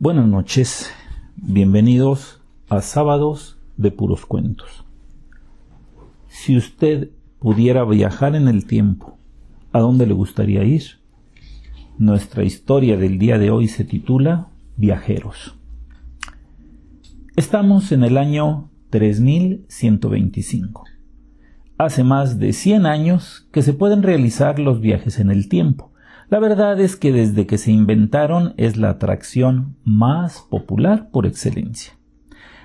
Buenas noches, bienvenidos a Sábados de Puros Cuentos. Si usted pudiera viajar en el tiempo, ¿a dónde le gustaría ir? Nuestra historia del día de hoy se titula Viajeros. Estamos en el año 3125. Hace más de 100 años que se pueden realizar los viajes en el tiempo. La verdad es que desde que se inventaron es la atracción más popular por excelencia.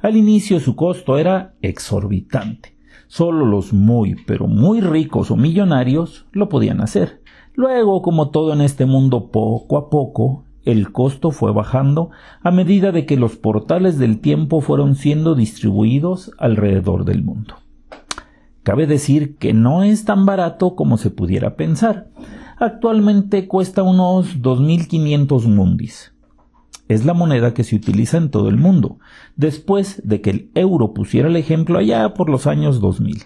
Al inicio su costo era exorbitante. Solo los muy, pero muy ricos o millonarios lo podían hacer. Luego, como todo en este mundo, poco a poco, el costo fue bajando a medida de que los portales del tiempo fueron siendo distribuidos alrededor del mundo. Cabe decir que no es tan barato como se pudiera pensar. Actualmente cuesta unos 2.500 mundis. Es la moneda que se utiliza en todo el mundo, después de que el euro pusiera el ejemplo allá por los años 2000.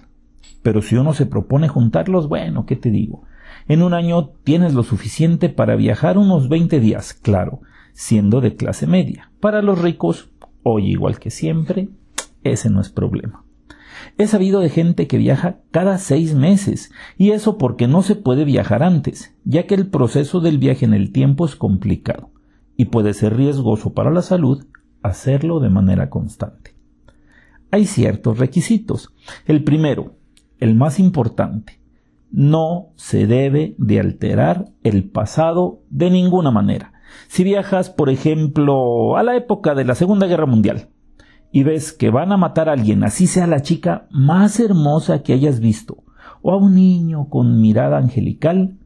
Pero si uno se propone juntarlos, bueno, ¿qué te digo? En un año tienes lo suficiente para viajar unos 20 días, claro, siendo de clase media. Para los ricos, hoy igual que siempre, ese no es problema. He sabido de gente que viaja cada seis meses, y eso porque no se puede viajar antes, ya que el proceso del viaje en el tiempo es complicado, y puede ser riesgoso para la salud hacerlo de manera constante. Hay ciertos requisitos. El primero, el más importante, no se debe de alterar el pasado de ninguna manera. Si viajas, por ejemplo, a la época de la Segunda Guerra Mundial, y ves que van a matar a alguien, así sea la chica más hermosa que hayas visto, o a un niño con mirada angelical,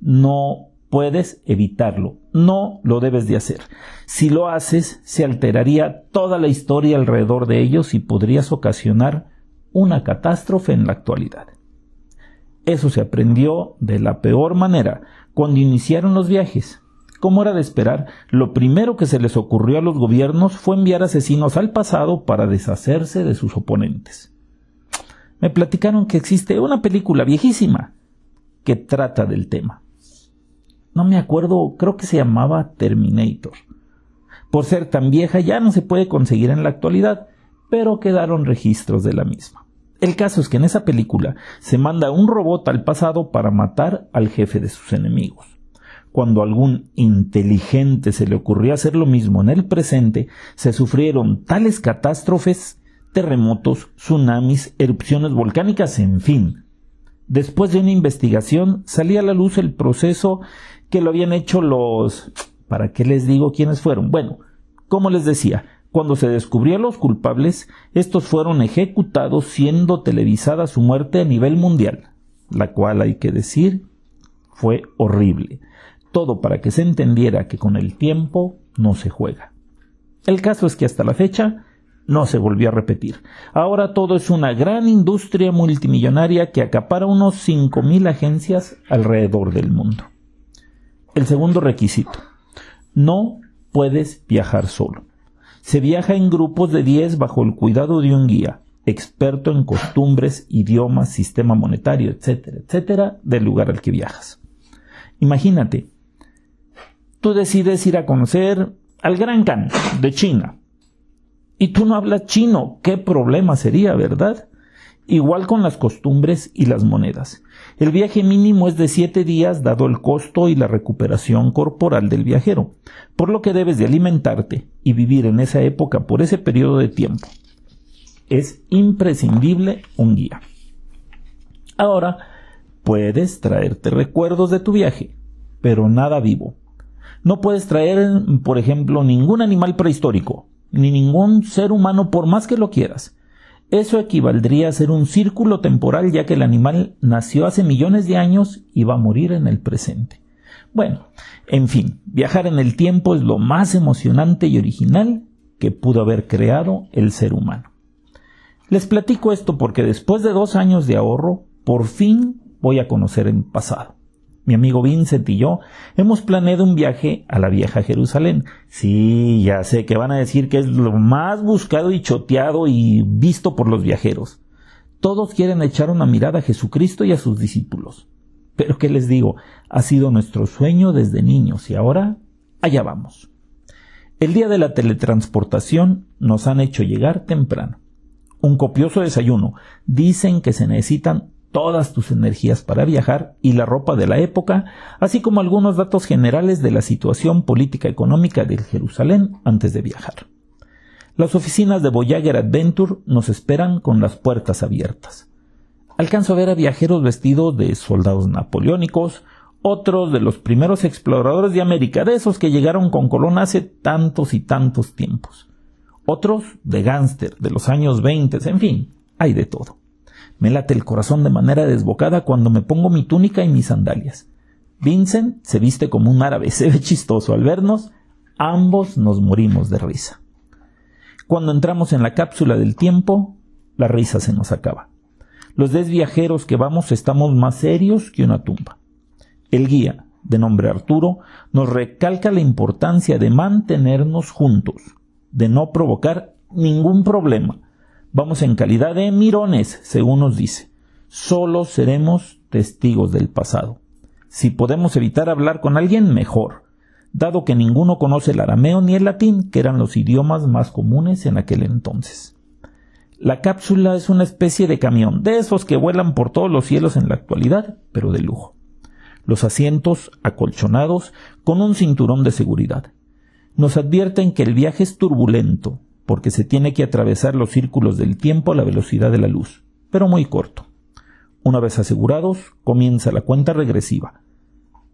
no puedes evitarlo, no lo debes de hacer. Si lo haces, se alteraría toda la historia alrededor de ellos y podrías ocasionar una catástrofe en la actualidad. Eso se aprendió de la peor manera cuando iniciaron los viajes. Como era de esperar, lo primero que se les ocurrió a los gobiernos fue enviar asesinos al pasado para deshacerse de sus oponentes. Me platicaron que existe una película viejísima que trata del tema. No me acuerdo, creo que se llamaba Terminator. Por ser tan vieja ya no se puede conseguir en la actualidad, pero quedaron registros de la misma. El caso es que en esa película se manda un robot al pasado para matar al jefe de sus enemigos cuando a algún inteligente se le ocurrió hacer lo mismo en el presente, se sufrieron tales catástrofes, terremotos, tsunamis, erupciones volcánicas, en fin. Después de una investigación salía a la luz el proceso que lo habían hecho los... ¿Para qué les digo quiénes fueron? Bueno, como les decía, cuando se descubrió a los culpables, estos fueron ejecutados siendo televisada su muerte a nivel mundial, la cual hay que decir fue horrible todo para que se entendiera que con el tiempo no se juega. El caso es que hasta la fecha no se volvió a repetir. Ahora todo es una gran industria multimillonaria que acapara unos 5.000 agencias alrededor del mundo. El segundo requisito. No puedes viajar solo. Se viaja en grupos de 10 bajo el cuidado de un guía, experto en costumbres, idiomas, sistema monetario, etcétera, etcétera, del lugar al que viajas. Imagínate, tú decides ir a conocer al Gran Khan de China. Y tú no hablas chino, qué problema sería, ¿verdad? Igual con las costumbres y las monedas. El viaje mínimo es de siete días dado el costo y la recuperación corporal del viajero, por lo que debes de alimentarte y vivir en esa época por ese periodo de tiempo. Es imprescindible un guía. Ahora, puedes traerte recuerdos de tu viaje, pero nada vivo. No puedes traer, por ejemplo, ningún animal prehistórico, ni ningún ser humano por más que lo quieras. Eso equivaldría a ser un círculo temporal ya que el animal nació hace millones de años y va a morir en el presente. Bueno, en fin, viajar en el tiempo es lo más emocionante y original que pudo haber creado el ser humano. Les platico esto porque después de dos años de ahorro, por fin voy a conocer el pasado mi amigo Vincent y yo hemos planeado un viaje a la vieja Jerusalén. Sí, ya sé que van a decir que es lo más buscado y choteado y visto por los viajeros. Todos quieren echar una mirada a Jesucristo y a sus discípulos. Pero ¿qué les digo? Ha sido nuestro sueño desde niños y ahora allá vamos. El día de la teletransportación nos han hecho llegar temprano. Un copioso desayuno. Dicen que se necesitan todas tus energías para viajar y la ropa de la época, así como algunos datos generales de la situación política económica de Jerusalén antes de viajar. Las oficinas de Voyager Adventure nos esperan con las puertas abiertas. Alcanzo a ver a viajeros vestidos de soldados napoleónicos, otros de los primeros exploradores de América, de esos que llegaron con Colón hace tantos y tantos tiempos. Otros de gánster de los años 20, en fin, hay de todo. Me late el corazón de manera desbocada cuando me pongo mi túnica y mis sandalias. Vincent se viste como un árabe, se ve chistoso al vernos, ambos nos morimos de risa. Cuando entramos en la cápsula del tiempo, la risa se nos acaba. Los diez viajeros que vamos estamos más serios que una tumba. El guía, de nombre Arturo, nos recalca la importancia de mantenernos juntos, de no provocar ningún problema, Vamos en calidad de mirones, según nos dice. Solo seremos testigos del pasado. Si podemos evitar hablar con alguien, mejor, dado que ninguno conoce el arameo ni el latín, que eran los idiomas más comunes en aquel entonces. La cápsula es una especie de camión, de esos que vuelan por todos los cielos en la actualidad, pero de lujo. Los asientos acolchonados con un cinturón de seguridad. Nos advierten que el viaje es turbulento, porque se tiene que atravesar los círculos del tiempo a la velocidad de la luz, pero muy corto. Una vez asegurados, comienza la cuenta regresiva.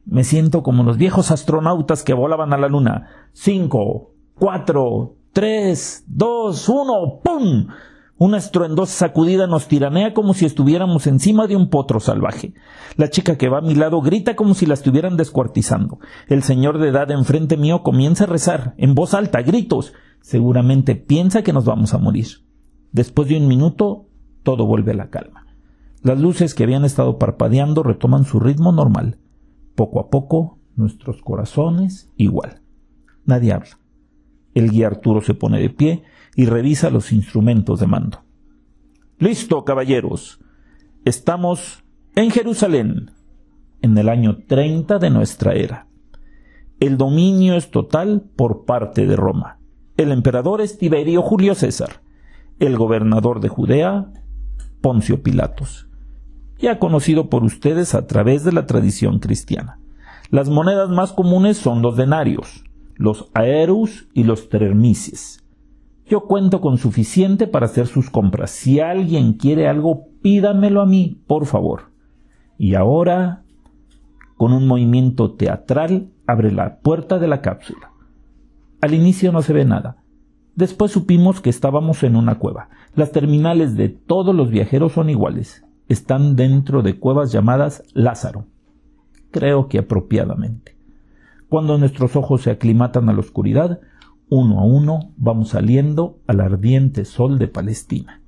Me siento como los viejos astronautas que volaban a la luna. Cinco, cuatro, tres, dos, uno, ¡pum! Una estruendosa sacudida nos tiranea como si estuviéramos encima de un potro salvaje. La chica que va a mi lado grita como si la estuvieran descuartizando. El señor de edad enfrente mío comienza a rezar, en voz alta, gritos seguramente piensa que nos vamos a morir. Después de un minuto, todo vuelve a la calma. Las luces que habían estado parpadeando retoman su ritmo normal. Poco a poco, nuestros corazones igual. Nadie habla. El guía Arturo se pone de pie y revisa los instrumentos de mando. Listo, caballeros. Estamos en Jerusalén, en el año 30 de nuestra era. El dominio es total por parte de Roma. El emperador es Tiberio Julio César. El gobernador de Judea, Poncio Pilatos. Ya conocido por ustedes a través de la tradición cristiana. Las monedas más comunes son los denarios, los aerus y los termices. Yo cuento con suficiente para hacer sus compras. Si alguien quiere algo, pídamelo a mí, por favor. Y ahora, con un movimiento teatral, abre la puerta de la cápsula. Al inicio no se ve nada. Después supimos que estábamos en una cueva. Las terminales de todos los viajeros son iguales. Están dentro de cuevas llamadas Lázaro. Creo que apropiadamente. Cuando nuestros ojos se aclimatan a la oscuridad, uno a uno vamos saliendo al ardiente sol de Palestina.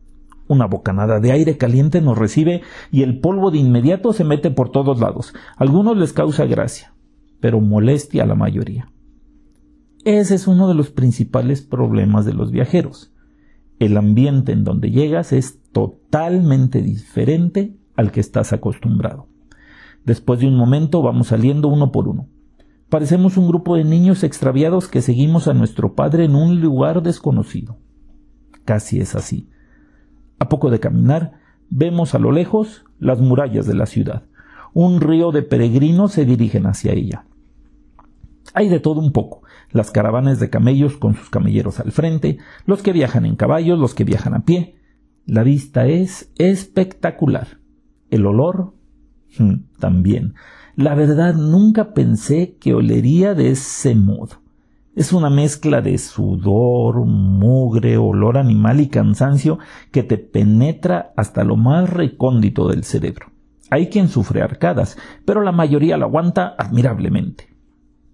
Una bocanada de aire caliente nos recibe y el polvo de inmediato se mete por todos lados. A algunos les causa gracia, pero molestia a la mayoría. Ese es uno de los principales problemas de los viajeros. El ambiente en donde llegas es totalmente diferente al que estás acostumbrado. Después de un momento vamos saliendo uno por uno. Parecemos un grupo de niños extraviados que seguimos a nuestro padre en un lugar desconocido. Casi es así. A poco de caminar, vemos a lo lejos las murallas de la ciudad. Un río de peregrinos se dirigen hacia ella. Hay de todo un poco las caravanas de camellos con sus camelleros al frente, los que viajan en caballos, los que viajan a pie. La vista es espectacular. El olor hmm, también. La verdad nunca pensé que olería de ese modo. Es una mezcla de sudor, mugre, olor animal y cansancio que te penetra hasta lo más recóndito del cerebro. Hay quien sufre arcadas, pero la mayoría lo aguanta admirablemente.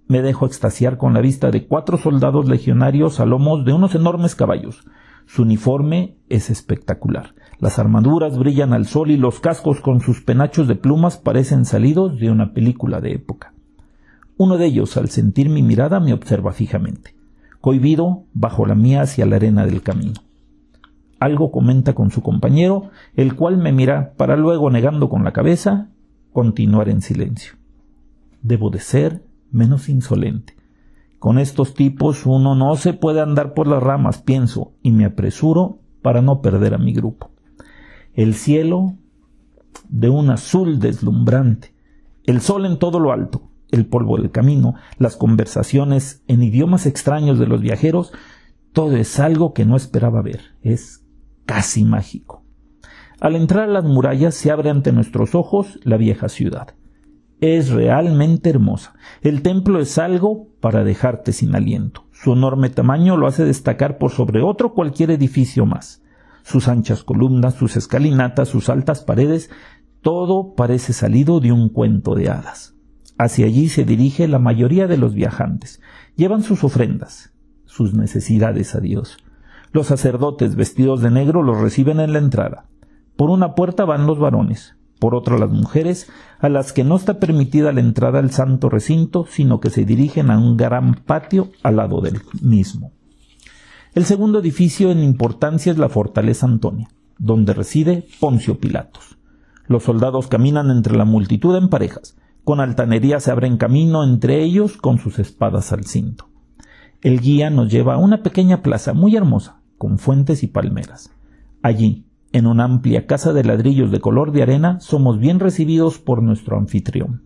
Me dejo extasiar con la vista de cuatro soldados legionarios a lomos de unos enormes caballos. Su uniforme es espectacular. Las armaduras brillan al sol y los cascos con sus penachos de plumas parecen salidos de una película de época. Uno de ellos, al sentir mi mirada, me observa fijamente, cohibido bajo la mía hacia la arena del camino. Algo comenta con su compañero, el cual me mira para luego, negando con la cabeza, continuar en silencio. Debo de ser menos insolente. Con estos tipos uno no se puede andar por las ramas, pienso, y me apresuro para no perder a mi grupo. El cielo de un azul deslumbrante, el sol en todo lo alto, el polvo del camino, las conversaciones en idiomas extraños de los viajeros, todo es algo que no esperaba ver, es casi mágico. Al entrar a las murallas se abre ante nuestros ojos la vieja ciudad. Es realmente hermosa. El templo es algo para dejarte sin aliento. Su enorme tamaño lo hace destacar por sobre otro cualquier edificio más. Sus anchas columnas, sus escalinatas, sus altas paredes, todo parece salido de un cuento de hadas. Hacia allí se dirige la mayoría de los viajantes. Llevan sus ofrendas, sus necesidades a Dios. Los sacerdotes vestidos de negro los reciben en la entrada. Por una puerta van los varones, por otra las mujeres, a las que no está permitida la entrada al santo recinto, sino que se dirigen a un gran patio al lado del mismo. El segundo edificio en importancia es la fortaleza Antonia, donde reside Poncio Pilatos. Los soldados caminan entre la multitud en parejas, con altanería se abren camino entre ellos con sus espadas al cinto. El guía nos lleva a una pequeña plaza muy hermosa, con fuentes y palmeras. Allí, en una amplia casa de ladrillos de color de arena, somos bien recibidos por nuestro anfitrión.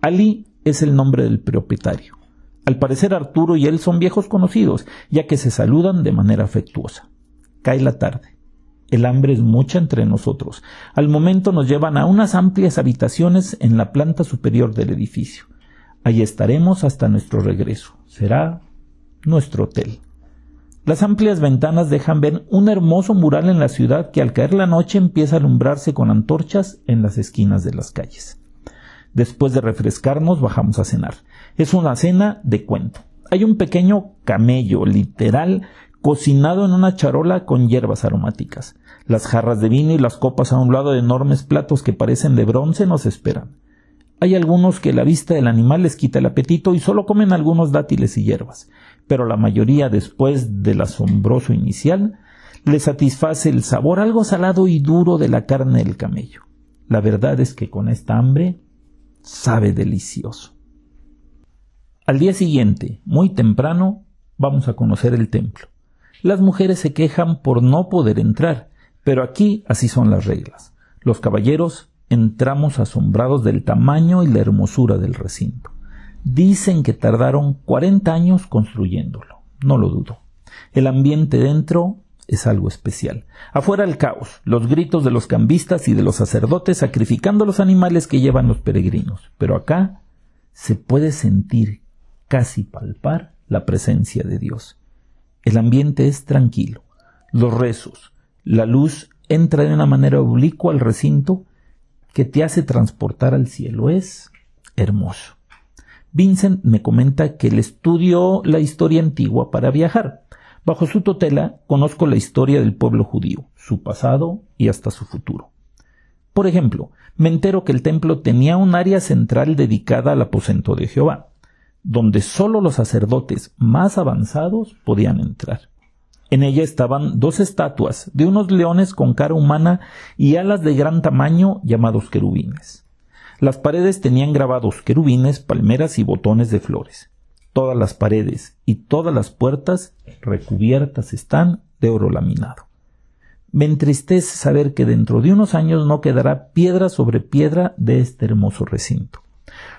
Ali es el nombre del propietario. Al parecer Arturo y él son viejos conocidos, ya que se saludan de manera afectuosa. Cae la tarde. El hambre es mucha entre nosotros. Al momento nos llevan a unas amplias habitaciones en la planta superior del edificio. Allí estaremos hasta nuestro regreso. Será nuestro hotel. Las amplias ventanas dejan ver un hermoso mural en la ciudad que al caer la noche empieza a alumbrarse con antorchas en las esquinas de las calles. Después de refrescarnos bajamos a cenar. Es una cena de cuento. Hay un pequeño camello, literal, cocinado en una charola con hierbas aromáticas. Las jarras de vino y las copas a un lado de enormes platos que parecen de bronce nos esperan. Hay algunos que la vista del animal les quita el apetito y solo comen algunos dátiles y hierbas, pero la mayoría después del asombroso inicial les satisface el sabor algo salado y duro de la carne del camello. La verdad es que con esta hambre sabe delicioso. Al día siguiente, muy temprano, vamos a conocer el templo. Las mujeres se quejan por no poder entrar, pero aquí así son las reglas. Los caballeros entramos asombrados del tamaño y la hermosura del recinto. Dicen que tardaron cuarenta años construyéndolo. No lo dudo. El ambiente dentro es algo especial. Afuera el caos, los gritos de los cambistas y de los sacerdotes sacrificando los animales que llevan los peregrinos. Pero acá se puede sentir, casi palpar, la presencia de Dios. El ambiente es tranquilo. Los rezos, la luz entra de una manera oblicua al recinto que te hace transportar al cielo. Es hermoso. Vincent me comenta que él estudió la historia antigua para viajar. Bajo su tutela conozco la historia del pueblo judío, su pasado y hasta su futuro. Por ejemplo, me entero que el templo tenía un área central dedicada al aposento de Jehová, donde sólo los sacerdotes más avanzados podían entrar. En ella estaban dos estatuas de unos leones con cara humana y alas de gran tamaño llamados querubines. Las paredes tenían grabados querubines, palmeras y botones de flores. Todas las paredes y todas las puertas recubiertas están de oro laminado. Me entristece saber que dentro de unos años no quedará piedra sobre piedra de este hermoso recinto.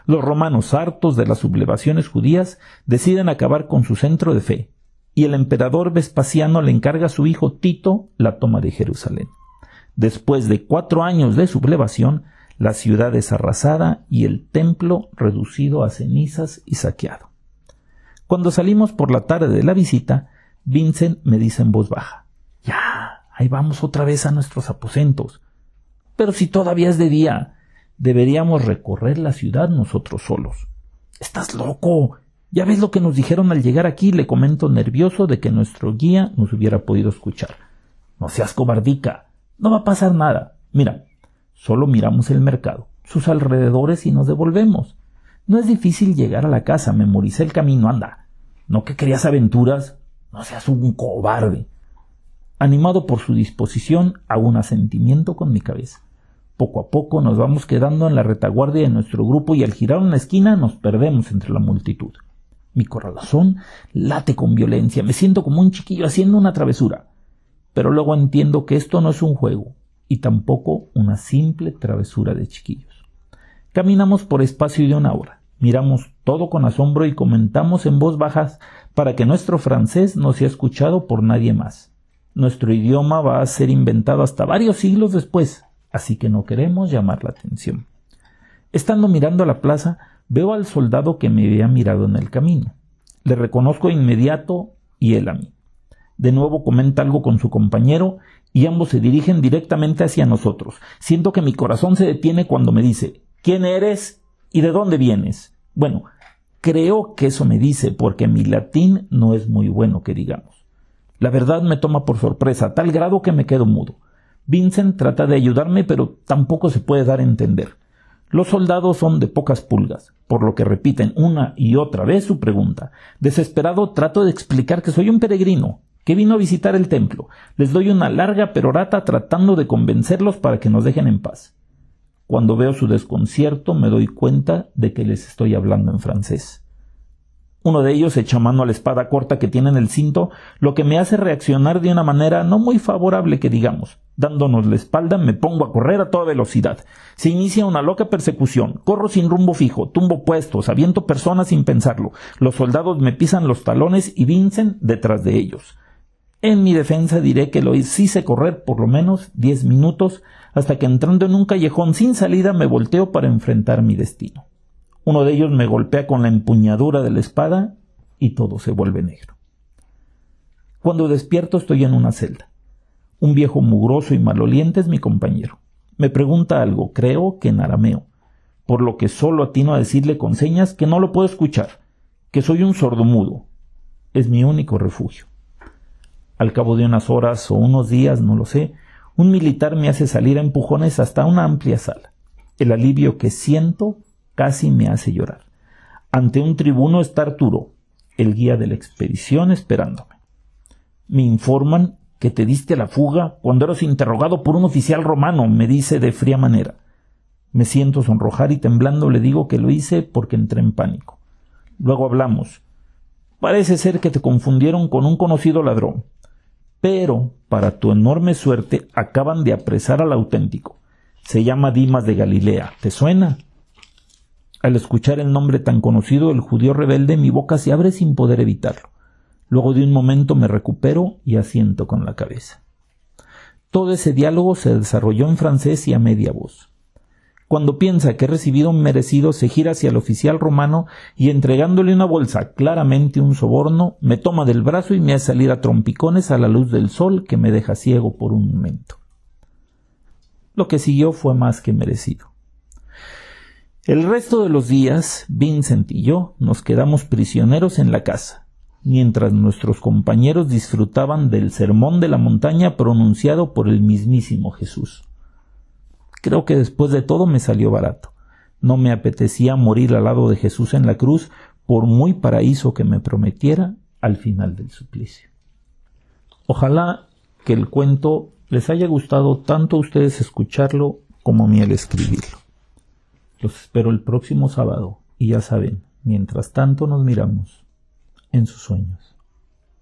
Los romanos, hartos de las sublevaciones judías, deciden acabar con su centro de fe, y el emperador Vespasiano le encarga a su hijo Tito la toma de Jerusalén. Después de cuatro años de sublevación, la ciudad es arrasada y el templo reducido a cenizas y saqueado. Cuando salimos por la tarde de la visita, Vincent me dice en voz baja Ya, ahí vamos otra vez a nuestros aposentos. Pero si todavía es de día, deberíamos recorrer la ciudad nosotros solos. Estás loco. Ya ves lo que nos dijeron al llegar aquí, le comento nervioso de que nuestro guía nos hubiera podido escuchar. No seas cobardica. No va a pasar nada. Mira, solo miramos el mercado, sus alrededores y nos devolvemos. No es difícil llegar a la casa, memoricé el camino, anda. ¿No que querías aventuras? No seas un cobarde. Animado por su disposición, hago un asentimiento con mi cabeza. Poco a poco nos vamos quedando en la retaguardia de nuestro grupo y al girar una esquina nos perdemos entre la multitud. Mi corazón late con violencia, me siento como un chiquillo haciendo una travesura. Pero luego entiendo que esto no es un juego y tampoco una simple travesura de chiquillos. Caminamos por espacio de una hora, miramos todo con asombro y comentamos en voz baja para que nuestro francés no sea escuchado por nadie más. Nuestro idioma va a ser inventado hasta varios siglos después, así que no queremos llamar la atención. Estando mirando a la plaza, veo al soldado que me había mirado en el camino. Le reconozco inmediato y él a mí. De nuevo comenta algo con su compañero y ambos se dirigen directamente hacia nosotros. Siento que mi corazón se detiene cuando me dice ¿Quién eres y de dónde vienes? Bueno, creo que eso me dice porque mi latín no es muy bueno que digamos. La verdad me toma por sorpresa, a tal grado que me quedo mudo. Vincent trata de ayudarme, pero tampoco se puede dar a entender. Los soldados son de pocas pulgas, por lo que repiten una y otra vez su pregunta. Desesperado trato de explicar que soy un peregrino, que vino a visitar el templo. Les doy una larga perorata tratando de convencerlos para que nos dejen en paz. Cuando veo su desconcierto me doy cuenta de que les estoy hablando en francés. Uno de ellos echa mano a la espada corta que tiene en el cinto, lo que me hace reaccionar de una manera no muy favorable que digamos. Dándonos la espalda, me pongo a correr a toda velocidad. Se inicia una loca persecución. Corro sin rumbo fijo, tumbo puestos, aviento personas sin pensarlo. Los soldados me pisan los talones y vincen detrás de ellos. En mi defensa diré que lo hice correr por lo menos diez minutos hasta que entrando en un callejón sin salida me volteo para enfrentar mi destino. Uno de ellos me golpea con la empuñadura de la espada y todo se vuelve negro. Cuando despierto estoy en una celda. Un viejo mugroso y maloliente es mi compañero. Me pregunta algo, creo que en arameo, por lo que solo atino a decirle con señas que no lo puedo escuchar, que soy un sordomudo. Es mi único refugio. Al cabo de unas horas o unos días, no lo sé, un militar me hace salir a empujones hasta una amplia sala. El alivio que siento casi me hace llorar. Ante un tribuno está Arturo, el guía de la expedición, esperándome. Me informan que te diste la fuga cuando eras interrogado por un oficial romano, me dice de fría manera. Me siento sonrojar y temblando le digo que lo hice porque entré en pánico. Luego hablamos. Parece ser que te confundieron con un conocido ladrón. Pero, para tu enorme suerte, acaban de apresar al auténtico. Se llama Dimas de Galilea. ¿Te suena? Al escuchar el nombre tan conocido del judío rebelde, mi boca se abre sin poder evitarlo. Luego de un momento me recupero y asiento con la cabeza. Todo ese diálogo se desarrolló en francés y a media voz. Cuando piensa que he recibido un merecido, se gira hacia el oficial romano y entregándole una bolsa, claramente un soborno, me toma del brazo y me hace salir a trompicones a la luz del sol que me deja ciego por un momento. Lo que siguió fue más que merecido. El resto de los días, Vincent y yo nos quedamos prisioneros en la casa, mientras nuestros compañeros disfrutaban del sermón de la montaña pronunciado por el mismísimo Jesús. Creo que después de todo me salió barato. No me apetecía morir al lado de Jesús en la cruz, por muy paraíso que me prometiera al final del suplicio. Ojalá que el cuento les haya gustado tanto a ustedes escucharlo como a mí al escribirlo. Los espero el próximo sábado y ya saben, mientras tanto nos miramos en sus sueños.